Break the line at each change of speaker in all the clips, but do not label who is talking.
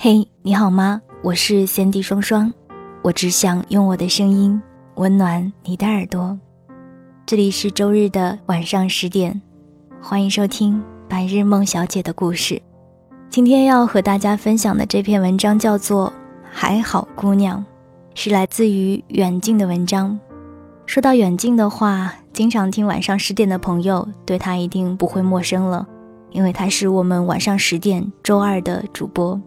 嘿，你好吗？我是先帝双双，我只想用我的声音温暖你的耳朵。这里是周日的晚上十点，欢迎收听白日梦小姐的故事。今天要和大家分享的这篇文章叫做《还好姑娘》，是来自于远近的文章。说到远近的话，经常听晚上十点的朋友对他一定不会陌生了，因为他是我们晚上十点周二的主播。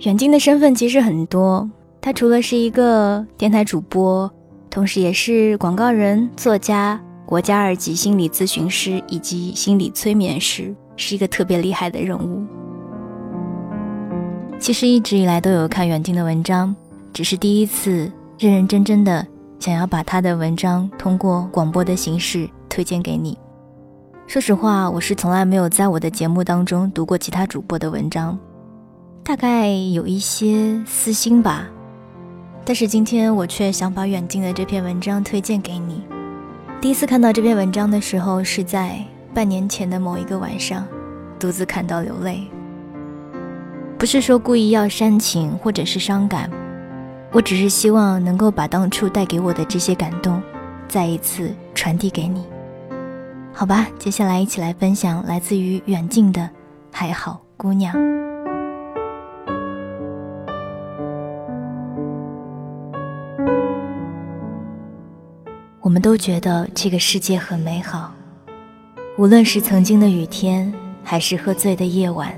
远近的身份其实很多，他除了是一个电台主播，同时也是广告人、作家、国家二级心理咨询师以及心理催眠师，是一个特别厉害的人物。其实一直以来都有看远近的文章，只是第一次认认真真的想要把他的文章通过广播的形式推荐给你。说实话，我是从来没有在我的节目当中读过其他主播的文章，大概有一些私心吧。但是今天我却想把远近的这篇文章推荐给你。第一次看到这篇文章的时候，是在半年前的某一个晚上，独自看到流泪。不是说故意要煽情或者是伤感，我只是希望能够把当初带给我的这些感动，再一次传递给你。好吧，接下来一起来分享来自于远近的《还好姑娘》。我们都觉得这个世界很美好，无论是曾经的雨天，还是喝醉的夜晚。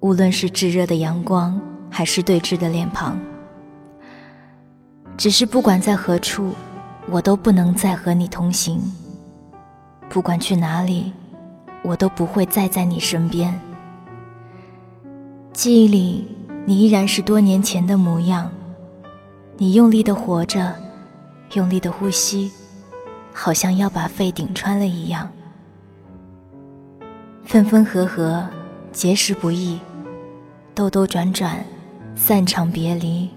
无论是炙热的阳光，还是对峙的脸庞，只是不管在何处，我都不能再和你同行。不管去哪里，我都不会再在你身边。记忆里，你依然是多年前的模样，你用力的活着，用力的呼吸，好像要把肺顶穿了一样。分分合合，结识不易。兜兜转转，散场别离，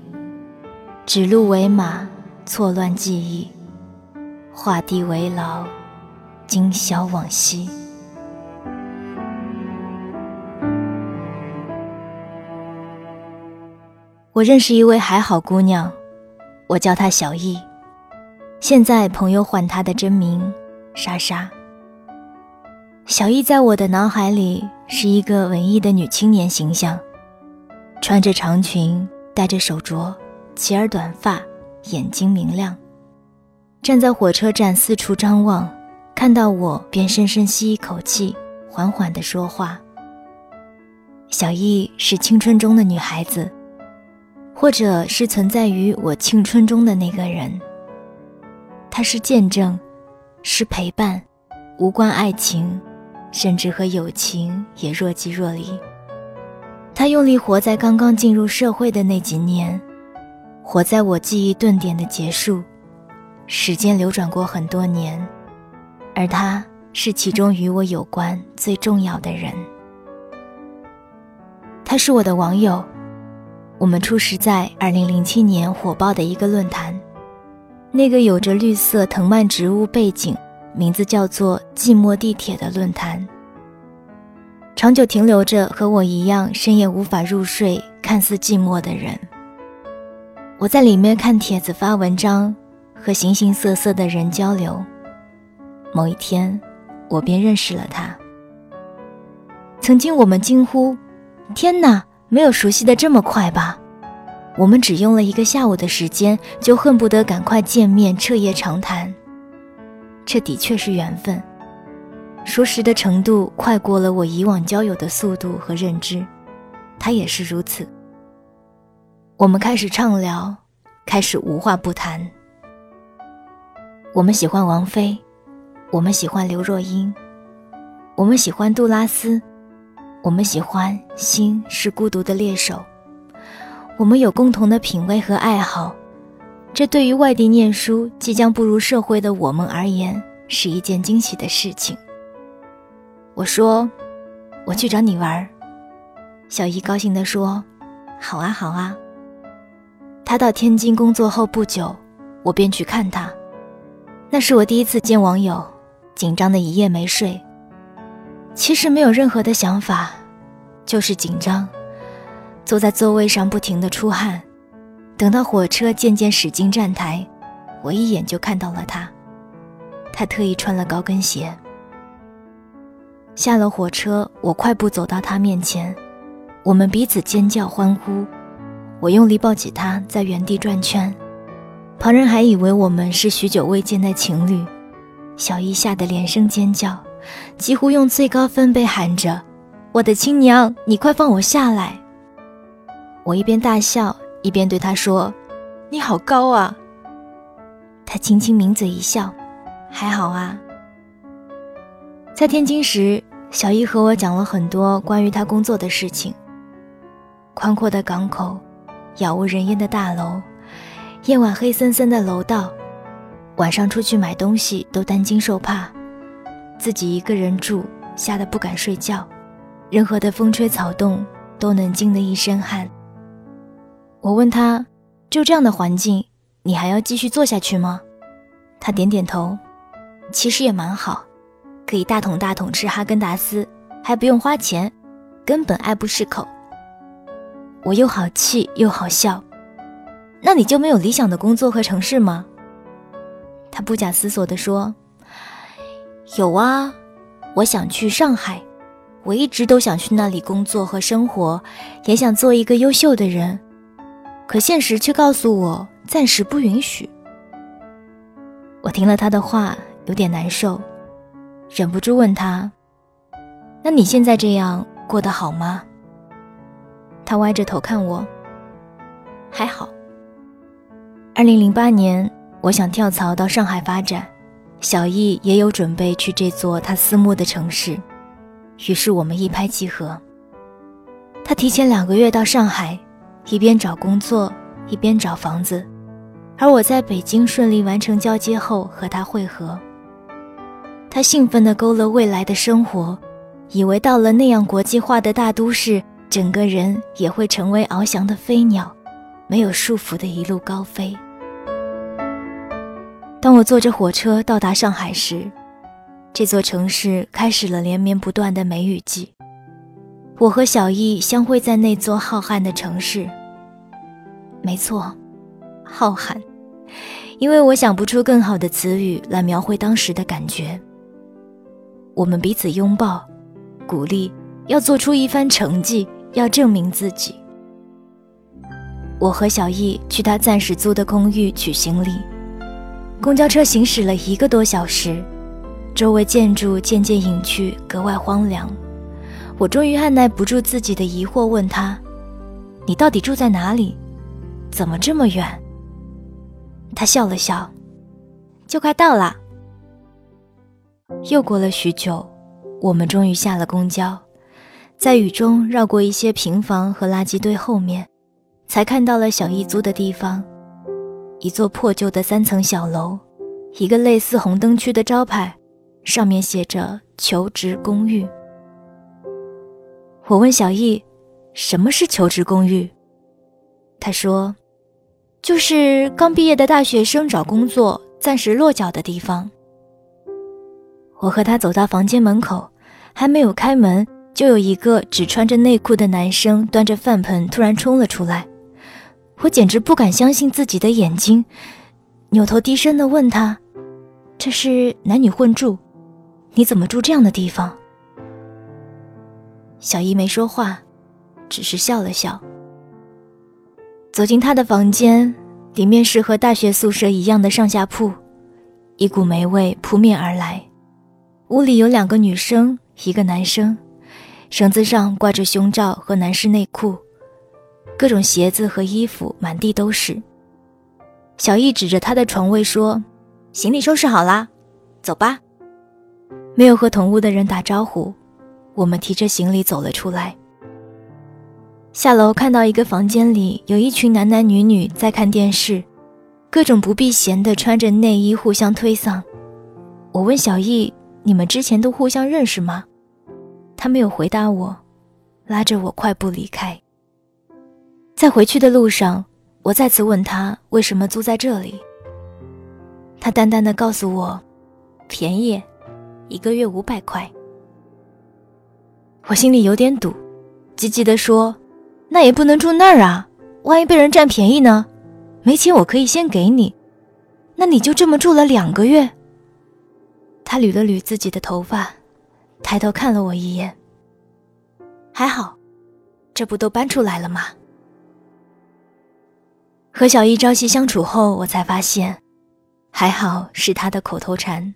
指鹿为马，错乱记忆，画地为牢，今宵往昔。我认识一位还好姑娘，我叫她小易，现在朋友唤她的真名莎莎。小易在我的脑海里是一个文艺的女青年形象。穿着长裙，戴着手镯，齐耳短发，眼睛明亮。站在火车站四处张望，看到我便深深吸一口气，缓缓地说话。小易是青春中的女孩子，或者是存在于我青春中的那个人。她是见证，是陪伴，无关爱情，甚至和友情也若即若离。他用力活在刚刚进入社会的那几年，活在我记忆顿点的结束。时间流转过很多年，而他是其中与我有关最重要的人。他是我的网友，我们初识在2007年火爆的一个论坛，那个有着绿色藤蔓植物背景，名字叫做“寂寞地铁”的论坛。长久停留着和我一样深夜无法入睡、看似寂寞的人。我在里面看帖子、发文章，和形形色色的人交流。某一天，我便认识了他。曾经我们惊呼：“天哪，没有熟悉的这么快吧？”我们只用了一个下午的时间，就恨不得赶快见面、彻夜长谈。这的确是缘分。熟识的程度快过了我以往交友的速度和认知，他也是如此。我们开始畅聊，开始无话不谈。我们喜欢王菲，我们喜欢刘若英，我们喜欢杜拉斯，我们喜欢《心是孤独的猎手》。我们有共同的品味和爱好，这对于外地念书、即将步入社会的我们而言是一件惊喜的事情。我说：“我去找你玩。”小姨高兴地说：“好啊，好啊。”他到天津工作后不久，我便去看他。那是我第一次见网友，紧张的一夜没睡。其实没有任何的想法，就是紧张，坐在座位上不停地出汗。等到火车渐渐驶进站台，我一眼就看到了他。他特意穿了高跟鞋。下了火车，我快步走到他面前，我们彼此尖叫欢呼。我用力抱起他，在原地转圈。旁人还以为我们是许久未见的情侣。小伊吓得连声尖叫，几乎用最高分贝喊着：“我的亲娘，你快放我下来！”我一边大笑，一边对他说：“你好高啊！”他轻轻抿嘴一笑：“还好啊。”在天津时，小姨和我讲了很多关于她工作的事情。宽阔的港口，杳无人烟的大楼，夜晚黑森森的楼道，晚上出去买东西都担惊受怕，自己一个人住，吓得不敢睡觉，任何的风吹草动都能惊得一身汗。我问他：“就这样的环境，你还要继续做下去吗？”他点点头：“其实也蛮好。”可以大桶大桶吃哈根达斯，还不用花钱，根本爱不释口。我又好气又好笑。那你就没有理想的工作和城市吗？他不假思索地说：“有啊，我想去上海，我一直都想去那里工作和生活，也想做一个优秀的人，可现实却告诉我暂时不允许。”我听了他的话，有点难受。忍不住问他：“那你现在这样过得好吗？”他歪着头看我，还好。二零零八年，我想跳槽到上海发展，小易也有准备去这座他思慕的城市，于是我们一拍即合。他提前两个月到上海，一边找工作一边找房子，而我在北京顺利完成交接后和他会合。他兴奋地勾勒未来的生活，以为到了那样国际化的大都市，整个人也会成为翱翔的飞鸟，没有束缚的一路高飞。当我坐着火车到达上海时，这座城市开始了连绵不断的梅雨季。我和小易相会在那座浩瀚的城市。没错，浩瀚，因为我想不出更好的词语来描绘当时的感觉。我们彼此拥抱，鼓励要做出一番成绩，要证明自己。我和小易去他暂时租的公寓取行李，公交车行驶了一个多小时，周围建筑渐渐隐去，格外荒凉。我终于按耐不住自己的疑惑，问他：“你到底住在哪里？怎么这么远？”他笑了笑：“就快到了。”又过了许久，我们终于下了公交，在雨中绕过一些平房和垃圾堆后面，才看到了小易租的地方，一座破旧的三层小楼，一个类似红灯区的招牌，上面写着“求职公寓”。我问小易：“什么是求职公寓？”他说：“就是刚毕业的大学生找工作暂时落脚的地方。”我和他走到房间门口，还没有开门，就有一个只穿着内裤的男生端着饭盆突然冲了出来。我简直不敢相信自己的眼睛，扭头低声的问他：“这是男女混住？你怎么住这样的地方？”小姨没说话，只是笑了笑。走进他的房间，里面是和大学宿舍一样的上下铺，一股霉味扑面而来。屋里有两个女生，一个男生，绳子上挂着胸罩和男士内裤，各种鞋子和衣服满地都是。小易指着他的床位说：“行李收拾好啦，走吧。”没有和同屋的人打招呼，我们提着行李走了出来。下楼看到一个房间里有一群男男女女在看电视，各种不避嫌的穿着内衣互相推搡。我问小易。你们之前都互相认识吗？他没有回答我，拉着我快步离开。在回去的路上，我再次问他为什么租在这里。他淡淡的告诉我，便宜，一个月五百块。我心里有点堵，急急地说：“那也不能住那儿啊，万一被人占便宜呢？没钱我可以先给你。那你就这么住了两个月？他捋了捋自己的头发，抬头看了我一眼。还好，这不都搬出来了吗？和小易朝夕相处后，我才发现，还好是他的口头禅。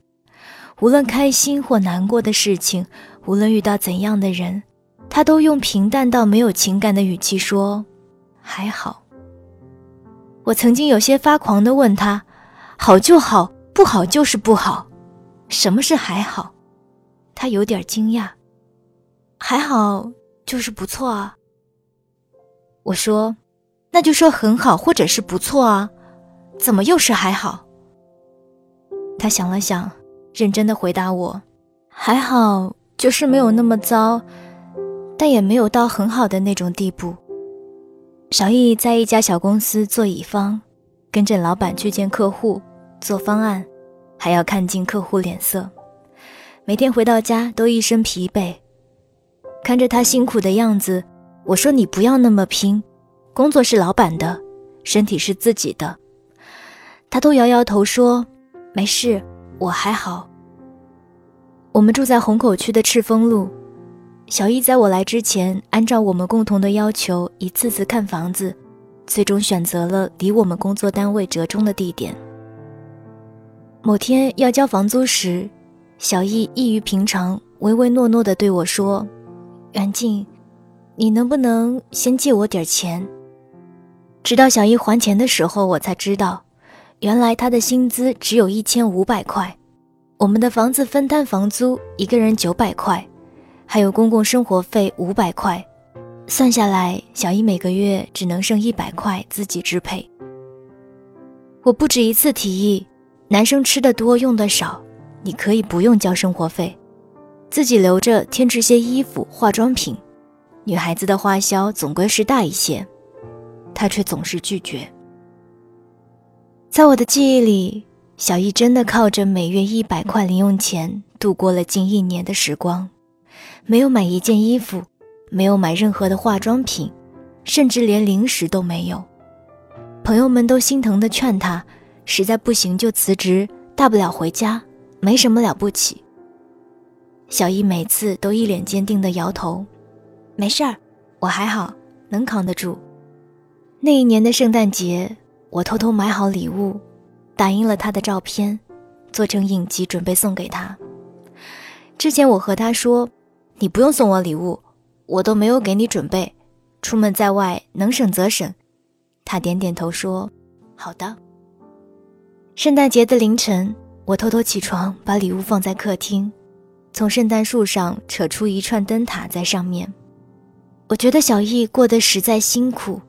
无论开心或难过的事情，无论遇到怎样的人，他都用平淡到没有情感的语气说：“还好。”我曾经有些发狂的问他：“好就好，不好就是不好，什么是还好？”他有点惊讶：“还好就是不错啊。”我说：“那就说很好，或者是不错啊，怎么又是还好？”他想了想。认真的回答我：“还好，就是没有那么糟，但也没有到很好的那种地步。”小易在一家小公司做乙方，跟着老板去见客户，做方案，还要看尽客户脸色。每天回到家都一身疲惫，看着他辛苦的样子，我说：“你不要那么拼，工作是老板的，身体是自己的。”他都摇摇头说：“没事。”我还好。我们住在虹口区的赤峰路，小易在我来之前，按照我们共同的要求，一次次看房子，最终选择了离我们工作单位折中的地点。某天要交房租时，小易异于平常，唯唯诺诺地对我说：“袁静，你能不能先借我点钱？”直到小易还钱的时候，我才知道。原来他的薪资只有一千五百块，我们的房子分摊房租，一个人九百块，还有公共生活费五百块，算下来，小易每个月只能剩一百块自己支配。我不止一次提议，男生吃的多用的少，你可以不用交生活费，自己留着添置些衣服、化妆品，女孩子的花销总归是大一些，他却总是拒绝。在我的记忆里，小易真的靠着每月一百块零用钱度过了近一年的时光，没有买一件衣服，没有买任何的化妆品，甚至连零食都没有。朋友们都心疼的劝他，实在不行就辞职，大不了回家，没什么了不起。小易每次都一脸坚定的摇头，没事儿，我还好，能扛得住。那一年的圣诞节。我偷偷买好礼物，打印了他的照片，做成影集准备送给他。之前我和他说：“你不用送我礼物，我都没有给你准备。出门在外，能省则省。”他点点头说：“好的。”圣诞节的凌晨，我偷偷起床，把礼物放在客厅，从圣诞树上扯出一串灯塔在上面。我觉得小易过得实在辛苦，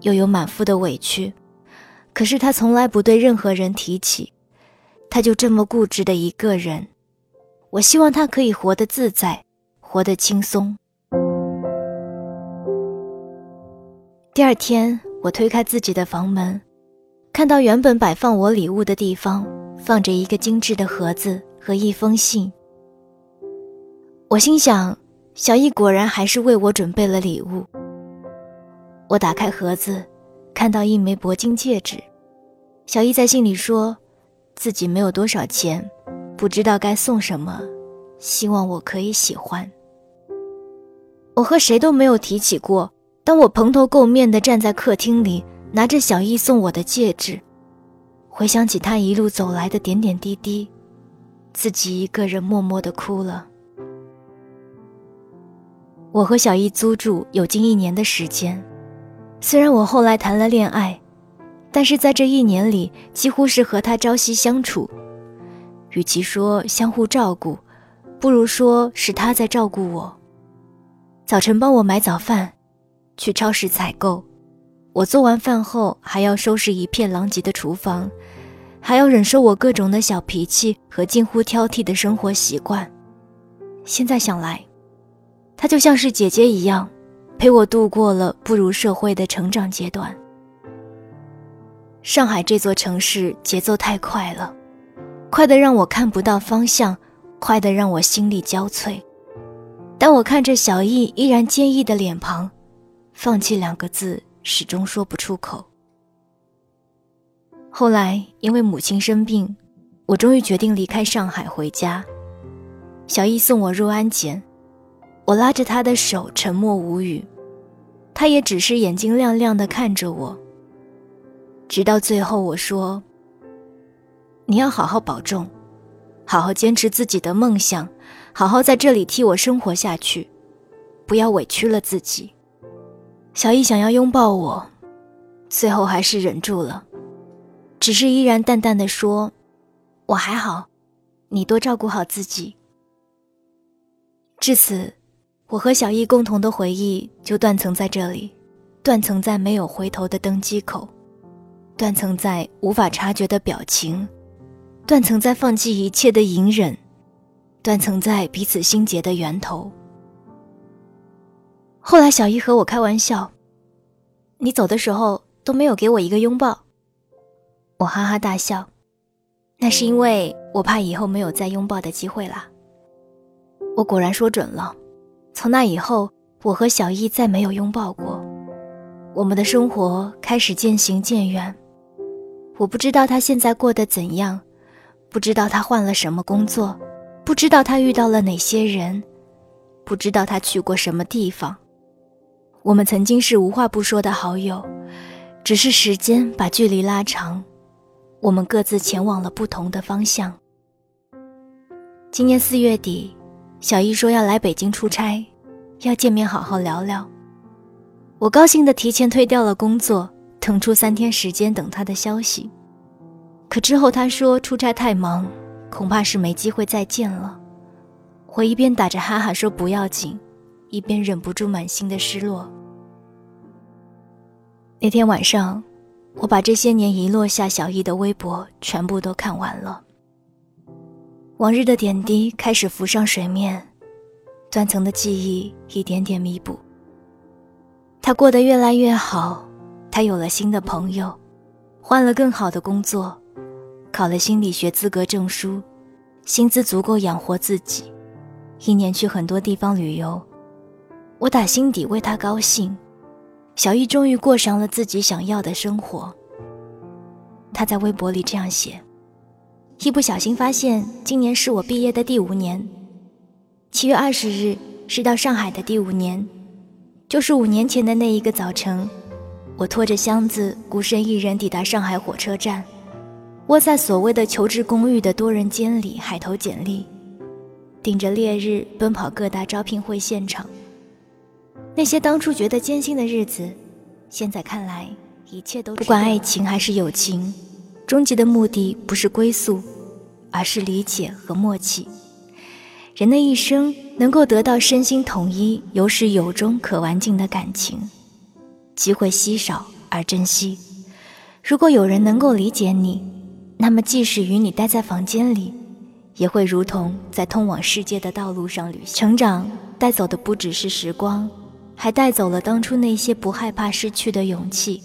又有满腹的委屈。可是他从来不对任何人提起，他就这么固执的一个人。我希望他可以活得自在，活得轻松。第二天，我推开自己的房门，看到原本摆放我礼物的地方放着一个精致的盒子和一封信。我心想，小易果然还是为我准备了礼物。我打开盒子。看到一枚铂金戒指，小易在信里说，自己没有多少钱，不知道该送什么，希望我可以喜欢。我和谁都没有提起过。当我蓬头垢面地站在客厅里，拿着小易送我的戒指，回想起他一路走来的点点滴滴，自己一个人默默地哭了。我和小易租住有近一年的时间。虽然我后来谈了恋爱，但是在这一年里，几乎是和他朝夕相处。与其说相互照顾，不如说是他在照顾我。早晨帮我买早饭，去超市采购，我做完饭后还要收拾一片狼藉的厨房，还要忍受我各种的小脾气和近乎挑剔的生活习惯。现在想来，他就像是姐姐一样。陪我度过了步入社会的成长阶段。上海这座城市节奏太快了，快得让我看不到方向，快得让我心力交瘁。但我看着小易依然坚毅的脸庞，放弃两个字始终说不出口。后来因为母亲生病，我终于决定离开上海回家。小易送我入安检，我拉着他的手，沉默无语。他也只是眼睛亮亮的看着我。直到最后，我说：“你要好好保重，好好坚持自己的梦想，好好在这里替我生活下去，不要委屈了自己。”小易想要拥抱我，最后还是忍住了，只是依然淡淡的说：“我还好，你多照顾好自己。”至此，我和小易共同的回忆就断层在这里，断层在没有回头的登机口，断层在无法察觉的表情，断层在放弃一切的隐忍，断层在彼此心结的源头。后来，小易和我开玩笑：“你走的时候都没有给我一个拥抱。”我哈哈大笑：“那是因为我怕以后没有再拥抱的机会啦。”我果然说准了，从那以后，我和小易再没有拥抱过。我们的生活开始渐行渐远。我不知道他现在过得怎样，不知道他换了什么工作，不知道他遇到了哪些人，不知道他去过什么地方。我们曾经是无话不说的好友，只是时间把距离拉长，我们各自前往了不同的方向。今年四月底。小易说要来北京出差，要见面好好聊聊。我高兴的提前推掉了工作，腾出三天时间等他的消息。可之后他说出差太忙，恐怕是没机会再见了。我一边打着哈哈说不要紧，一边忍不住满心的失落。那天晚上，我把这些年遗落下小易的微博全部都看完了。往日的点滴开始浮上水面，断层的记忆一点点弥补。他过得越来越好，他有了新的朋友，换了更好的工作，考了心理学资格证书，薪资足够养活自己，一年去很多地方旅游。我打心底为他高兴。小易终于过上了自己想要的生活。他在微博里这样写。一不小心发现，今年是我毕业的第五年。七月二十日是到上海的第五年，就是五年前的那一个早晨，我拖着箱子，孤身一人抵达上海火车站，窝在所谓的求职公寓的多人间里，海投简历，顶着烈日奔跑各大招聘会现场。那些当初觉得艰辛的日子，现在看来，一切都不管爱情还是友情。终极的目的不是归宿，而是理解和默契。人的一生能够得到身心统一、有始有终、可玩尽的感情，机会稀少而珍惜。如果有人能够理解你，那么即使与你待在房间里，也会如同在通往世界的道路上旅行。成长带走的不只是时光，还带走了当初那些不害怕失去的勇气。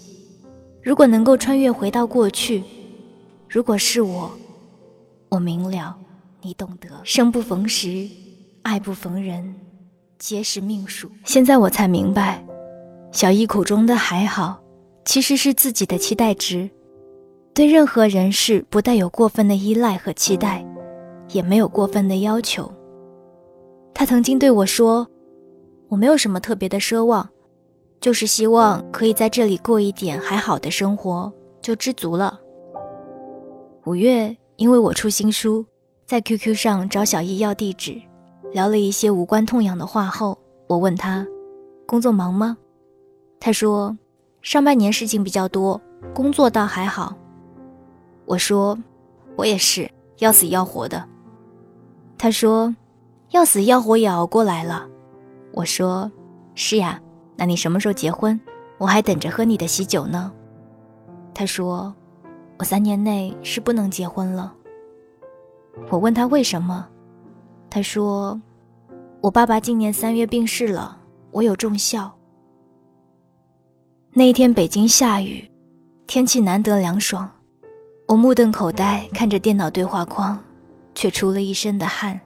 如果能够穿越回到过去。如果是我，我明了，你懂得。生不逢时，爱不逢人，皆是命数。现在我才明白，小易口中的还好，其实是自己的期待值。对任何人事不带有过分的依赖和期待，也没有过分的要求。他曾经对我说：“我没有什么特别的奢望，就是希望可以在这里过一点还好的生活，就知足了。”五月，因为我出新书，在 QQ 上找小易要地址，聊了一些无关痛痒的话后，我问他，工作忙吗？他说，上半年事情比较多，工作倒还好。我说，我也是要死要活的。他说，要死要活也熬过来了。我说，是呀，那你什么时候结婚？我还等着喝你的喜酒呢。他说。我三年内是不能结婚了。我问他为什么，他说：“我爸爸今年三月病逝了，我有重孝。”那一天北京下雨，天气难得凉爽，我目瞪口呆看着电脑对话框，却出了一身的汗，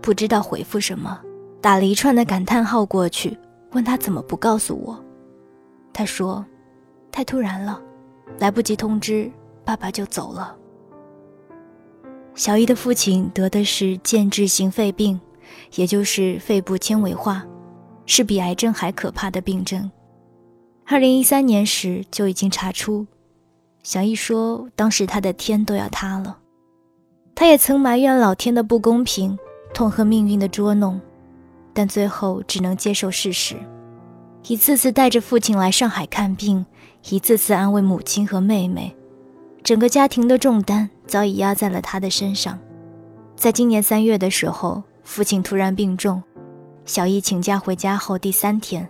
不知道回复什么，打了一串的感叹号过去，问他怎么不告诉我。他说：“太突然了，来不及通知，爸爸就走了。”小易的父亲得的是间质性肺病，也就是肺部纤维化，是比癌症还可怕的病症。二零一三年时就已经查出。小易说，当时他的天都要塌了。他也曾埋怨老天的不公平，痛恨命运的捉弄，但最后只能接受事实。一次次带着父亲来上海看病，一次次安慰母亲和妹妹，整个家庭的重担早已压在了他的身上。在今年三月的时候，父亲突然病重，小易请假回家后第三天，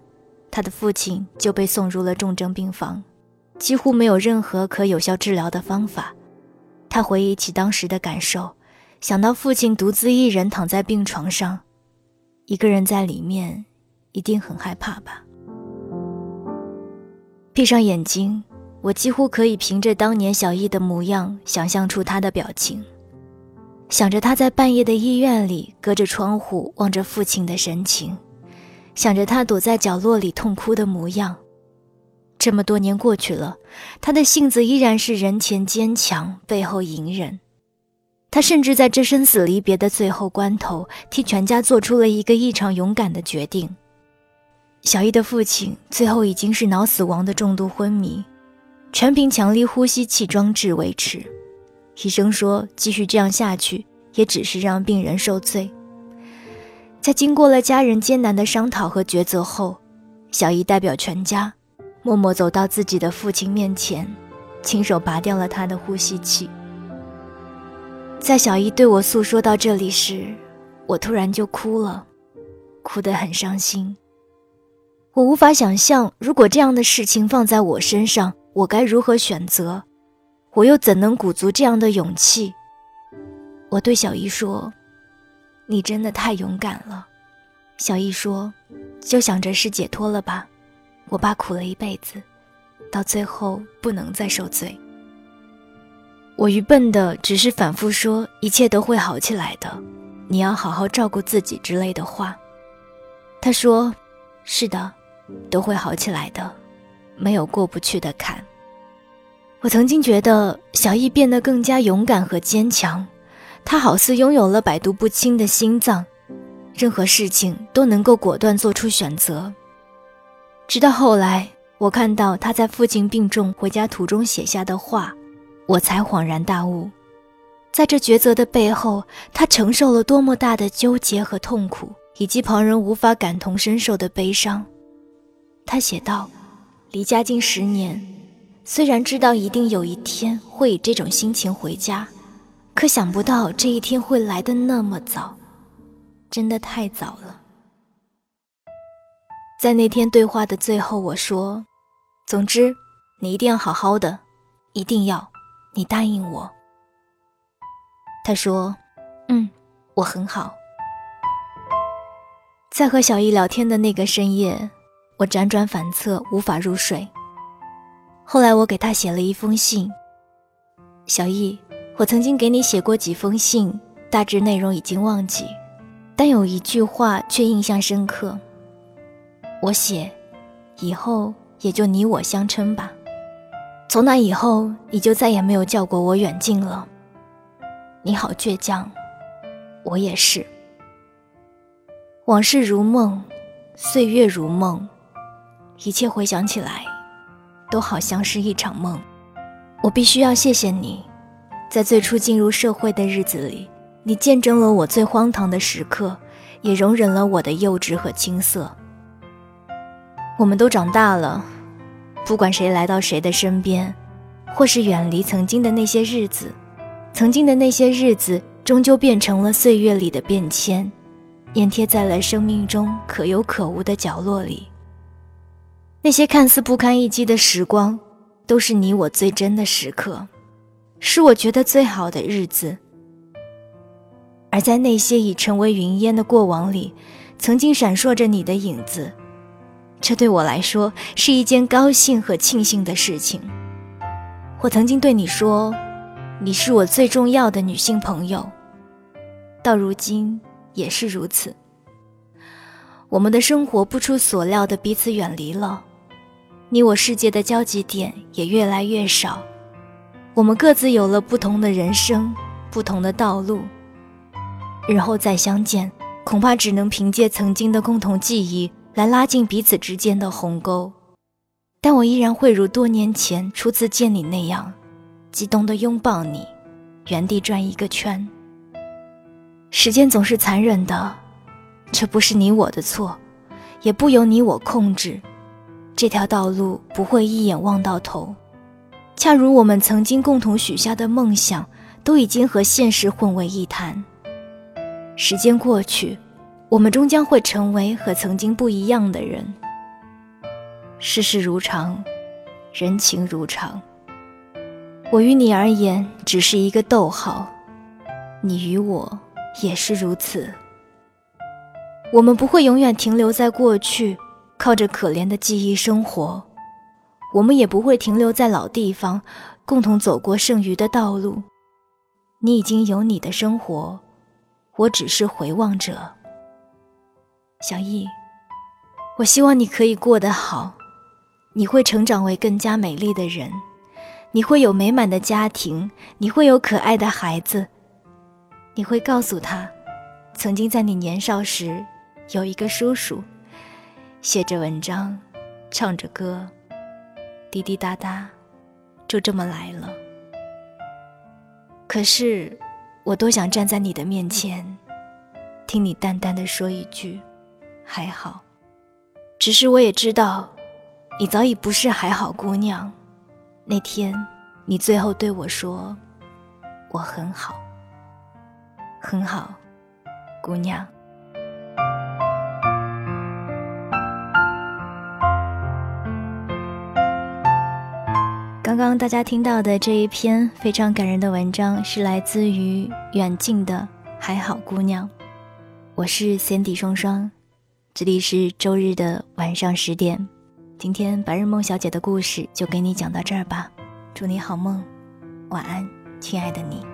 他的父亲就被送入了重症病房，几乎没有任何可有效治疗的方法。他回忆起当时的感受，想到父亲独自一人躺在病床上，一个人在里面，一定很害怕吧。闭上眼睛，我几乎可以凭着当年小易的模样，想象出他的表情。想着他在半夜的医院里，隔着窗户望着父亲的神情，想着他躲在角落里痛哭的模样。这么多年过去了，他的性子依然是人前坚强，背后隐忍。他甚至在这生死离别的最后关头，替全家做出了一个异常勇敢的决定。小易的父亲最后已经是脑死亡的重度昏迷，全凭强力呼吸器装置维持。医生说，继续这样下去也只是让病人受罪。在经过了家人艰难的商讨和抉择后，小易代表全家，默默走到自己的父亲面前，亲手拔掉了他的呼吸器。在小易对我诉说到这里时，我突然就哭了，哭得很伤心。我无法想象，如果这样的事情放在我身上，我该如何选择？我又怎能鼓足这样的勇气？我对小姨说：“你真的太勇敢了。”小姨说：“就想着是解脱了吧？我爸苦了一辈子，到最后不能再受罪。”我愚笨的只是反复说：“一切都会好起来的，你要好好照顾自己”之类的话。他说：“是的。”都会好起来的，没有过不去的坎。我曾经觉得小易变得更加勇敢和坚强，他好似拥有了百毒不侵的心脏，任何事情都能够果断做出选择。直到后来，我看到他在父亲病重回家途中写下的话，我才恍然大悟，在这抉择的背后，他承受了多么大的纠结和痛苦，以及旁人无法感同身受的悲伤。他写道：“离家近十年，虽然知道一定有一天会以这种心情回家，可想不到这一天会来的那么早，真的太早了。”在那天对话的最后，我说：“总之，你一定要好好的，一定要，你答应我。”他说：“嗯，我很好。”在和小易聊天的那个深夜。我辗转反侧，无法入睡。后来，我给他写了一封信。小易，我曾经给你写过几封信，大致内容已经忘记，但有一句话却印象深刻。我写：“以后也就你我相称吧。”从那以后，你就再也没有叫过我远近了。你好倔强，我也是。往事如梦，岁月如梦。一切回想起来，都好像是一场梦。我必须要谢谢你，在最初进入社会的日子里，你见证了我最荒唐的时刻，也容忍了我的幼稚和青涩。我们都长大了，不管谁来到谁的身边，或是远离曾经的那些日子，曾经的那些日子，终究变成了岁月里的变迁，粘贴在了生命中可有可无的角落里。那些看似不堪一击的时光，都是你我最真的时刻，是我觉得最好的日子。而在那些已成为云烟的过往里，曾经闪烁着你的影子，这对我来说是一件高兴和庆幸的事情。我曾经对你说，你是我最重要的女性朋友，到如今也是如此。我们的生活不出所料的彼此远离了。你我世界的交集点也越来越少，我们各自有了不同的人生，不同的道路。日后再相见，恐怕只能凭借曾经的共同记忆来拉近彼此之间的鸿沟。但我依然会如多年前初次见你那样，激动地拥抱你，原地转一个圈。时间总是残忍的，这不是你我的错，也不由你我控制。这条道路不会一眼望到头，恰如我们曾经共同许下的梦想，都已经和现实混为一谈。时间过去，我们终将会成为和曾经不一样的人。世事如常，人情如常。我与你而言只是一个逗号，你与我也是如此。我们不会永远停留在过去。靠着可怜的记忆生活，我们也不会停留在老地方，共同走过剩余的道路。你已经有你的生活，我只是回望者。小易，我希望你可以过得好，你会成长为更加美丽的人，你会有美满的家庭，你会有可爱的孩子，你会告诉他，曾经在你年少时有一个叔叔。写着文章，唱着歌，滴滴答答，就这么来了。可是，我多想站在你的面前，听你淡淡的说一句“还好”。只是我也知道，你早已不是还好姑娘。那天，你最后对我说：“我很好，很好，姑娘。”刚刚大家听到的这一篇非常感人的文章，是来自于远近的还好姑娘。我是 Cindy 双双，这里是周日的晚上十点。今天白日梦小姐的故事就给你讲到这儿吧，祝你好梦，晚安，亲爱的你。